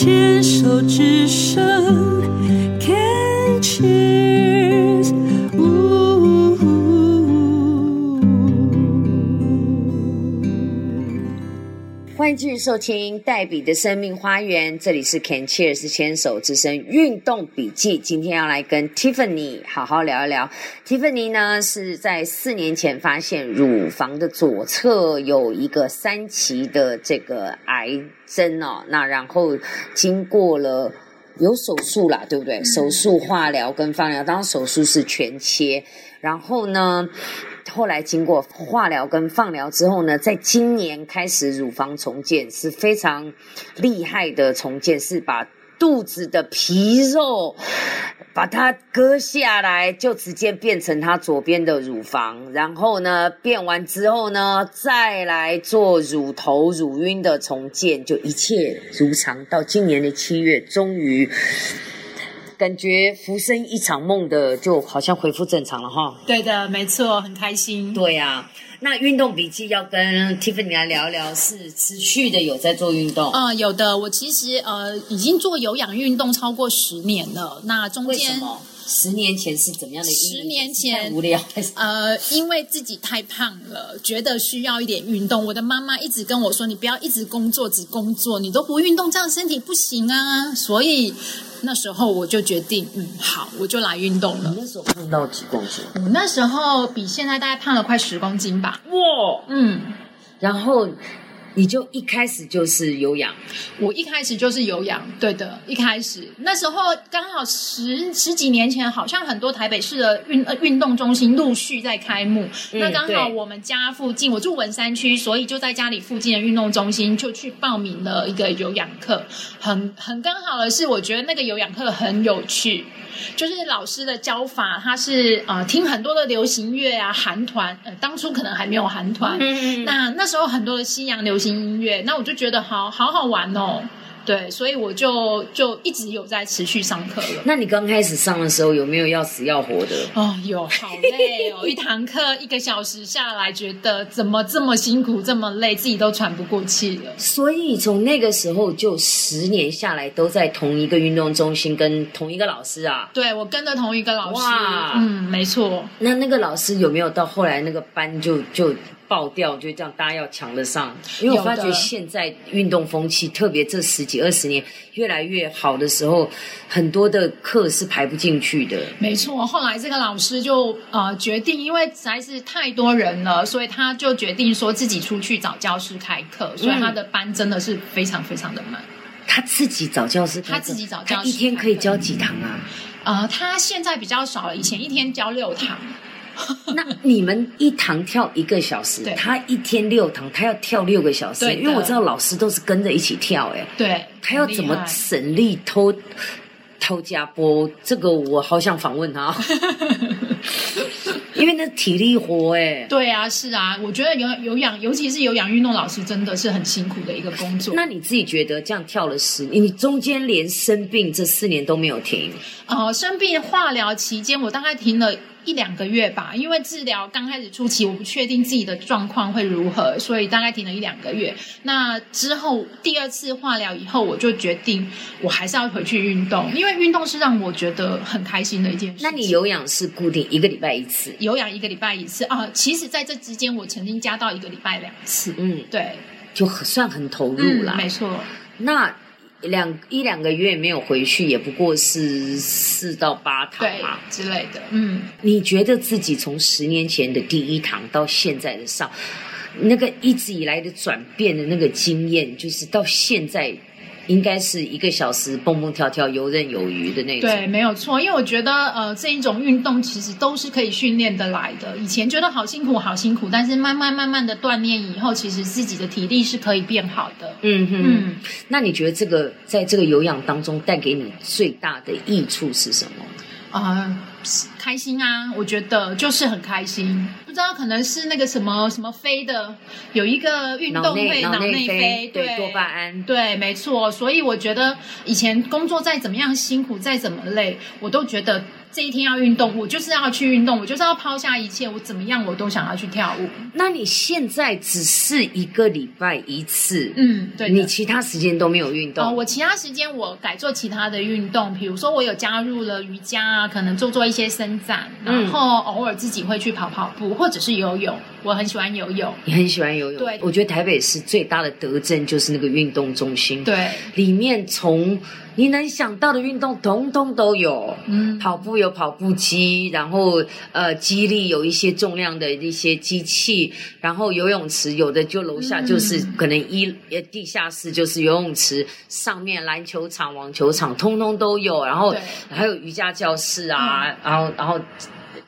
牵手之声，Can cheers。 迎继续收听黛比的生命花园，这里是 Can Cheers 牵手之声运动笔记。今天要来跟 Tiffany 好好聊一聊。Tiffany 呢是在四年前发现乳房的左侧有一个三期的这个癌症哦，那然后经过了有手术啦，对不对？手术、化疗跟放疗，当手术是全切，然后呢？后来经过化疗跟放疗之后呢，在今年开始乳房重建是非常厉害的重建，是把肚子的皮肉把它割下来，就直接变成它左边的乳房，然后呢变完之后呢，再来做乳头乳晕的重建，就一切如常。到今年的七月，终于。感觉浮生一场梦的，就好像恢复正常了哈。对的，没错，很开心。对呀、那运动笔记要跟 Tiffany 来聊聊，是持续的有在做运动。嗯，有的，我其实呃已经做有氧运动超过十年了。那中间为什么？十年前是怎么样的？十年前太无聊还是？呃，因为自己太胖了，觉得需要一点运动。我的妈妈一直跟我说：“你不要一直工作，只工作，你都不运动，这样身体不行啊。”所以那时候我就决定，嗯，好，我就来运动了你。那时候胖到几公斤？我那时候比现在大概胖了快十公斤吧。哇！嗯，然后你就一开始就是有氧，我一开始就是有氧，对的，一开始那时候刚好十十几年前，好像很多台北市的运呃运动中心陆续在开幕。嗯那刚好我们家附近，我住文山区，所以就在家里附近的运动中心就去报名了一个有氧课。很很刚好的是，我觉得那个有氧课很有趣。就是老师的教法，他是呃听很多的流行乐啊，韩团，呃当初可能还没有韩团，嗯那那时候很多的西洋流行音乐，那我就觉得好好好玩哦，对，所以我就就一直有在持续上课了。那你刚开始上的时候有没有要死要活的？哦，有好累哦！一堂课一个小时下来，觉得怎么这么辛苦，这么累，自己都喘不过气了。所以从那个时候就十年下来都在同一个运动中心跟同一个老师啊。对我跟着同一个老师哇，嗯，没错。那那个老师有没有到后来那个班就就爆掉，就这样大家要抢得上？因为我发觉现在运动风气，特别这十几二十年越来越好的时候，很多的课是排不进去的。没错，后来这个老师就呃决定，因为实在是太多人了，所以他就决定说自己出去找教室开课，所以他的班真的是非常非常的满。他自己找教师，他自己找教师他一天可以教几堂啊？呃，他现在比较少了，以前一天教六堂。那你们一堂跳一个小时，他一天六堂，他要跳六个小时，对因为我知道老师都是跟着一起跳，哎，对，他要怎么省力偷偷加波？这个我好想访问他，因为那体力活哎。对啊，是啊，我觉得有有氧，尤其是有氧运动老师，真的是很辛苦的一个工作。那你自己觉得这样跳了十年，你中间连生病这四年都没有停，呃，生病化疗期间，我大概停了一两个月吧，因为治疗刚开始初期，我不确定自己的状况会如何，所以大概停了一两个月。那之后第二次化疗以后，我就决定我还是要回去运动，因为运动是让我觉得很开心的一件事。那你有氧是固定一个礼拜一次，有氧一个礼拜一次啊？其实在这之间，我曾经加到一个礼拜两次。嗯，对，就很算很投入嗯，啦。没错。那两一两个月没有回去，也不过是四到八堂对嘛。之类的，嗯，你觉得自己从十年前的第一堂到现在的上，那个一直以来的转变的那个经验，就是到现在应该是一个小时蹦蹦跳跳、游刃有余的那种。对，没有错，因为我觉得呃这一种运动其实都是可以训练的来的。以前觉得好辛苦，好辛苦，但是慢慢慢慢的锻炼以后，其实自己的体力是可以变好的。嗯哼，嗯，那你觉得这个在这个有氧当中带给你最大的益处是什么？啊、开心啊，我觉得就是很开心。不知道可能是那个什么什么飞的，有一个运动会脑内内啡对对多巴胺对，没错。所以我觉得以前工作再怎么样辛苦，再怎么累，我都觉得这一天要运动，我就是要去运动，我就是要抛下一切，我怎么样我都想要去跳舞。那你现在只是一个礼拜一次，嗯，对。你其他时间都没有运动。哦，我其他时间我改做其他的运动，比如说我有加入了瑜伽啊，可能做做一些伸展，嗯然后偶尔自己会去跑跑步，或者是游泳。我很喜欢游泳。你很喜欢游泳，对。我觉得台北市最大的德政就是那个运动中心，，对，里面从你能想到的运动通通都有。嗯，跑步有跑步机，然后呃，激励有一些重量的一些机器，然后游泳池有的就楼下就是嗯可能一呃地下室就是游泳池，上面篮球场、网球场通通都有，然后对。还有瑜伽教室啊，然后然后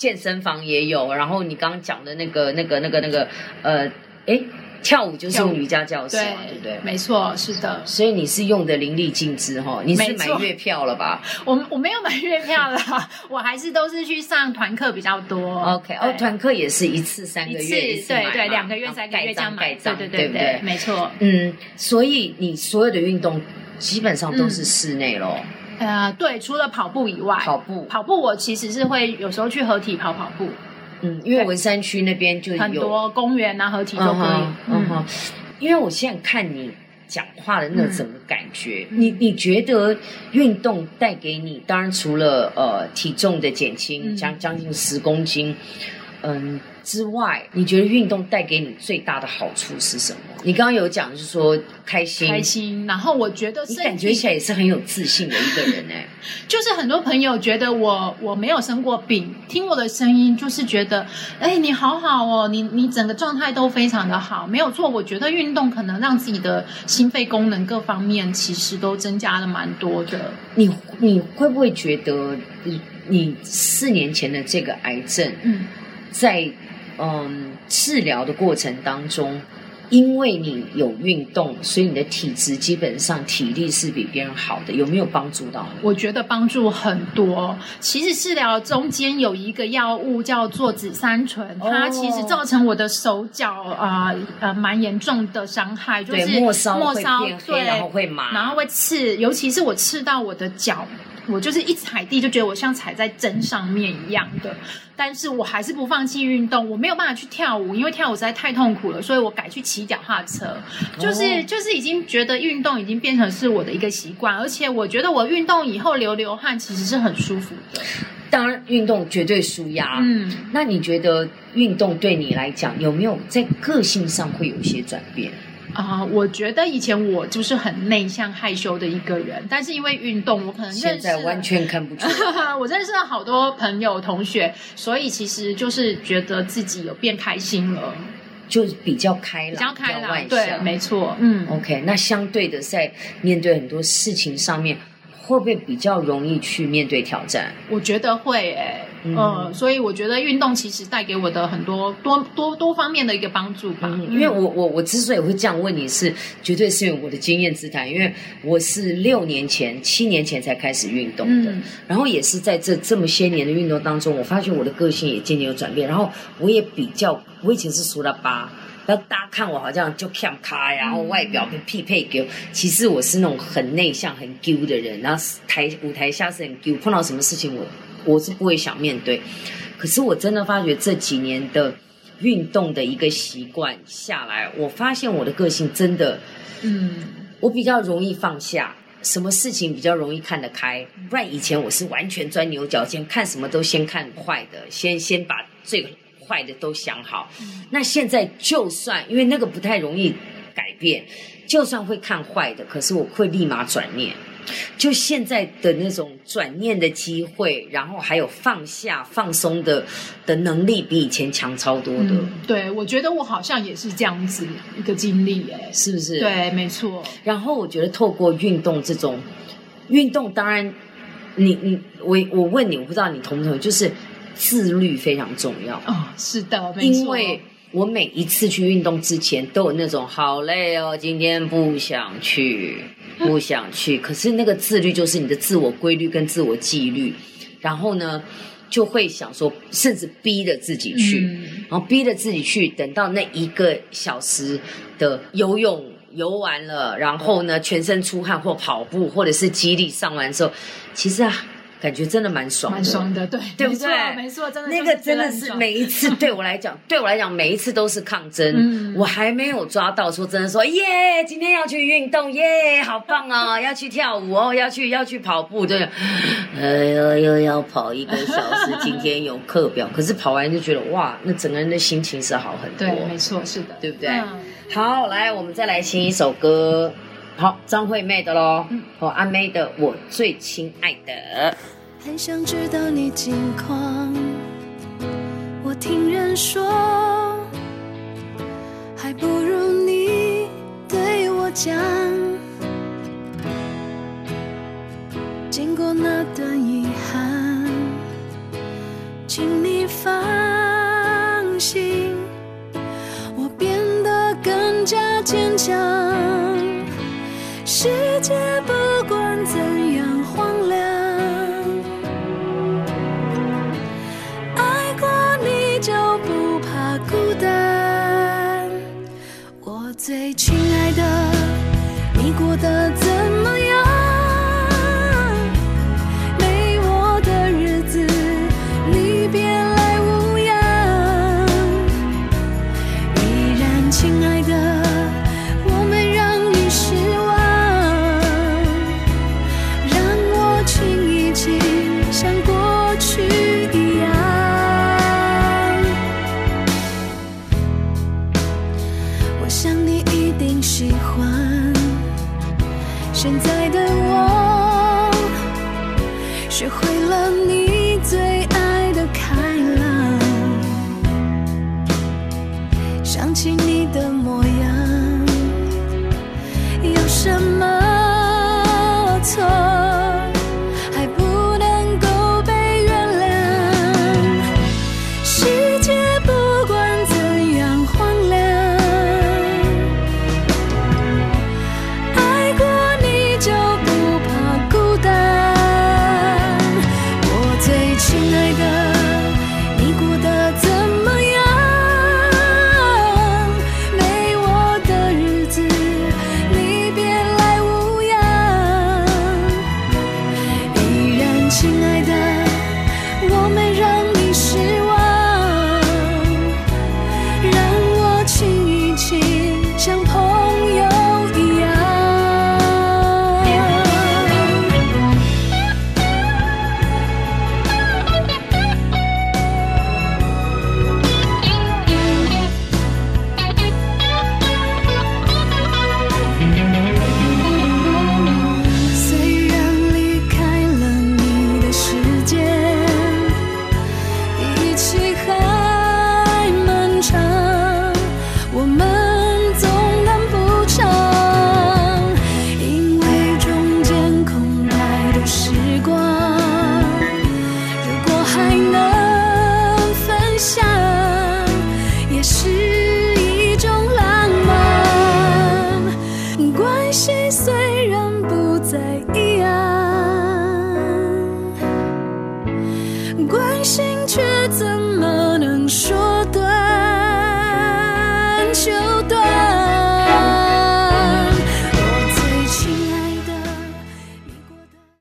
健身房也有，然后你刚刚讲的那个那个那个那个呃，诶，跳舞就是用瑜伽教室对嘛，对不对？没错，是的。所以你是用的淋漓尽致哈，你是买月票了吧 我我没有买月票啦，我还是都是去上团课比较多。？OK，哦，对团课也是一次三个月，一次买对对，两个月、三个月盖这样买，对对对对，没错。嗯，所以你所有的运动基本上都是室内咯，呃，对，除了跑步以外，跑步，跑步我其实是会有时候去合体跑跑步，嗯，因为文山区那边就有很多公园啊合体都可以嗯哼。因为我现在看你讲话的那种感觉，嗯你你觉得运动带给你，当然除了呃体重的减轻，嗯将将近十公斤，嗯之外，你觉得运动带给你最大的好处是什么？你刚刚有讲，就是说开心，开心，然后我觉得你感觉起来也是很有自信的一个人哎、就是很多朋友觉得我我没有生过病，听我的声音就是觉得，哎，你好好哦，你你整个状态都非常的好，没有错。我觉得运动可能让自己的心肺功能各方面其实都增加了蛮多的。你你会不会觉得你你四年前的这个癌症，嗯，在嗯治疗的过程当中，因为你有运动，所以你的体质基本上体力是比别人好的，有没有帮助到你？我觉得帮助很多。其实治疗中间有一个药物叫做紫杉醇，它哦其实造成我的手脚啊呃蛮严重的伤害，就是，末梢会末梢对，然后会麻，然后会刺，尤其是我刺到我的脚，我就是一踩地就觉得我像踩在针上面一样的。但是我还是不放弃运动，我没有办法去跳舞，因为跳舞实在太痛苦了，所以我改去骑脚踏车。就是、哦就是已经觉得运动已经变成是我的一个习惯，而且我觉得我运动以后流流汗其实是很舒服的。当然运动绝对舒压。嗯，那你觉得运动对你来讲有没有在个性上会有一些转变？啊、我觉得以前我就是很内向害羞的一个人，但是因为运动，我可能现在完全看不出来。我认识了好多朋友同学，所以其实就是觉得自己有变开心了，就是比较开朗，比较开朗。外对，向。没错，嗯，OK，那相对的，在面对很多事情上面，会不会比较容易去面对挑战？我觉得会诶、嗯呃，所以我觉得运动其实带给我的很多多多多方面的一个帮助吧。嗯，因为我我我之所以会这样问你是，绝对是因为我的经验之谈，因为我是六年前、七年前才开始运动的，嗯然后也是在这这么些年的运动当中，我发现我的个性也渐渐有转变，然后我也比较，我以前是苏拉巴。然后大家看我好像就看开，然后外表跟匹配给我，其实我是那种很内向、很丢的人。然后台舞台下是很丢，碰到什么事情我我是不会想面对。可是我真的发觉这几年的运动的一个习惯下来，我发现我的个性真的，嗯，我比较容易放下，什么事情比较容易看得开。不然以前我是完全钻牛角尖，看什么都先看坏的，先先把最坏的都想好。那现在就算因为那个不太容易改变，就算会看坏的，可是我会立马转念。就现在的那种转念的机会，然后还有放下、放松的的能力，比以前强超多的，嗯，对，我觉得我好像也是这样子一个经历哎、是不是？。对，没错，然后我觉得透过运动这种运动，当然你你我我问你，我不知道你同不同意，就是自律非常重要，哦，是的，没错，因为我每一次去运动之前都有那种好累哦，今天不想去，不想去。可是那个自律就是你的自我规律跟自我纪律。然后呢，就会想说，甚至逼着自己去，嗯然后逼着自己去，等到那一个小时的游泳游完了，然后呢全身出汗或跑步或者是肌力上完之后，其实啊，感觉真的蛮爽的，蛮爽的，对，对不没错对？没错，真的那个真的是每一次 对我来讲，对我来讲每一次都是抗争。嗯我还没有抓到说真的说耶，今天要去运动耶，好棒哦，要去跳舞哦，要去要去跑步，对，呃又又要跑一个小时，今天有课表，可是跑完就觉得哇，那整个人的心情是好很多。对，没错，是的，对不对嗯好，来，我们再来听一首歌。好，张惠妹的喽，嗯和阿妹的《我最亲爱的》。很想知道你近况。我听人说，还不如你对我讲。经过那段遗憾，请你过得怎么样？没我的日子，你别来无恙。依然，亲爱的，我没让你失望。让我亲一亲，像过去一样。我想你一定喜欢现在的我，学会了你最爱的开朗。想起你的模样，能